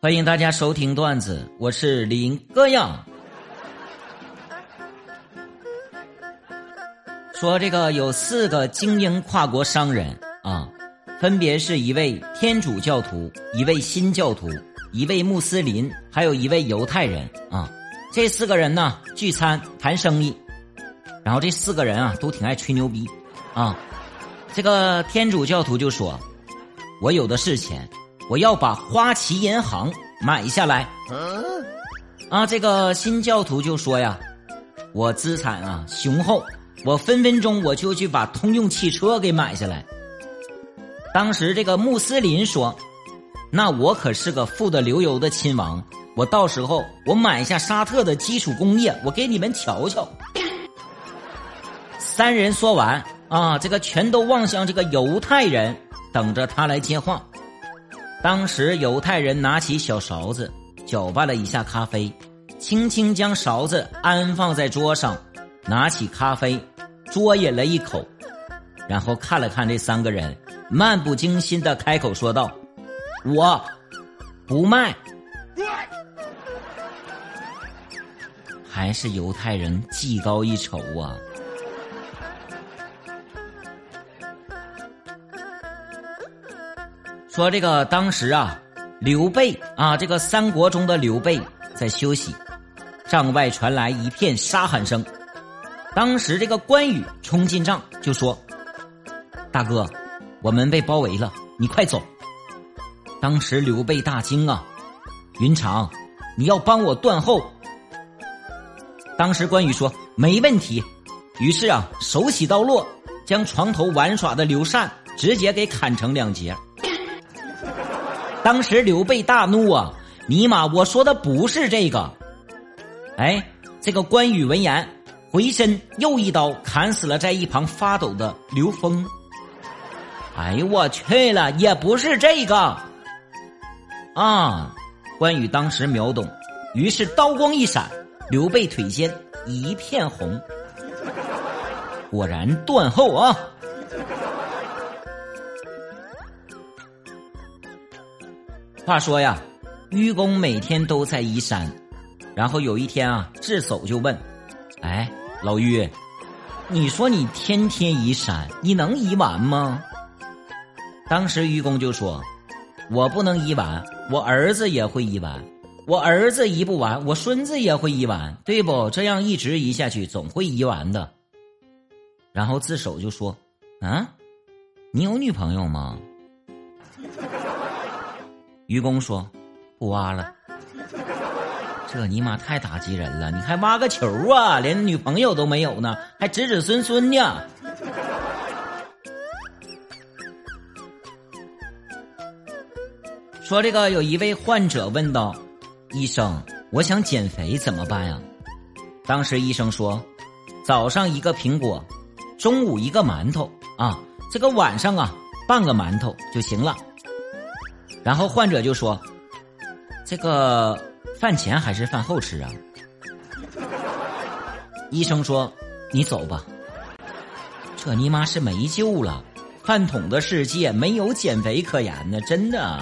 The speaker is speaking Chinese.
欢迎大家收听段子，我是林哥呀。说这个有四个精英跨国商人啊，分别是一位天主教徒、一位新教徒、一位穆斯林，还有一位犹太人啊。这四个人呢聚餐谈生意，然后这四个人啊都挺爱吹牛逼啊。这个天主教徒就说：“我有的是钱。”我要把花旗银行买下来。啊，这个新教徒就说呀：“我资产啊雄厚，我分分钟我就去把通用汽车给买下来。”当时这个穆斯林说：“那我可是个富得流油的亲王，我到时候我买下沙特的基础工业，我给你们瞧瞧。”三人说完啊，这个全都望向这个犹太人，等着他来接话。当时犹太人拿起小勺子，搅拌了一下咖啡，轻轻将勺子安放在桌上，拿起咖啡，嘬饮了一口，然后看了看这三个人，漫不经心的开口说道：“我不卖。”还是犹太人技高一筹啊！说这个当时啊，刘备啊，这个三国中的刘备在休息，帐外传来一片杀喊声。当时这个关羽冲进帐就说：“大哥，我们被包围了，你快走。”当时刘备大惊啊，云长，你要帮我断后。当时关羽说：“没问题。”于是啊，手起刀落，将床头玩耍的刘禅直接给砍成两截。当时刘备大怒啊！尼玛，我说的不是这个。哎，这个关羽闻言，回身又一刀砍死了在一旁发抖的刘封。哎呦我去了，也不是这个。啊！关羽当时秒懂，于是刀光一闪，刘备腿间一片红。果然断后啊！话说呀，愚公每天都在移山，然后有一天啊，智叟就问：“哎，老愚，你说你天天移山，你能移完吗？”当时愚公就说：“我不能移完，我儿子也会移完，我儿子移不完，我孙子也会移完，对不？这样一直移下去，总会移完的。”然后智叟就说：“啊，你有女朋友吗？”愚公说：“不挖了，这尼玛太打击人了！你还挖个球啊？连女朋友都没有呢，还子子孙孙呢。”说这个有一位患者问道：“医生，我想减肥怎么办呀？”当时医生说：“早上一个苹果，中午一个馒头啊，这个晚上啊半个馒头就行了。”然后患者就说：“这个饭前还是饭后吃啊？”医生说：“你走吧，这尼玛是没救了，饭桶的世界没有减肥可言呢，真的。”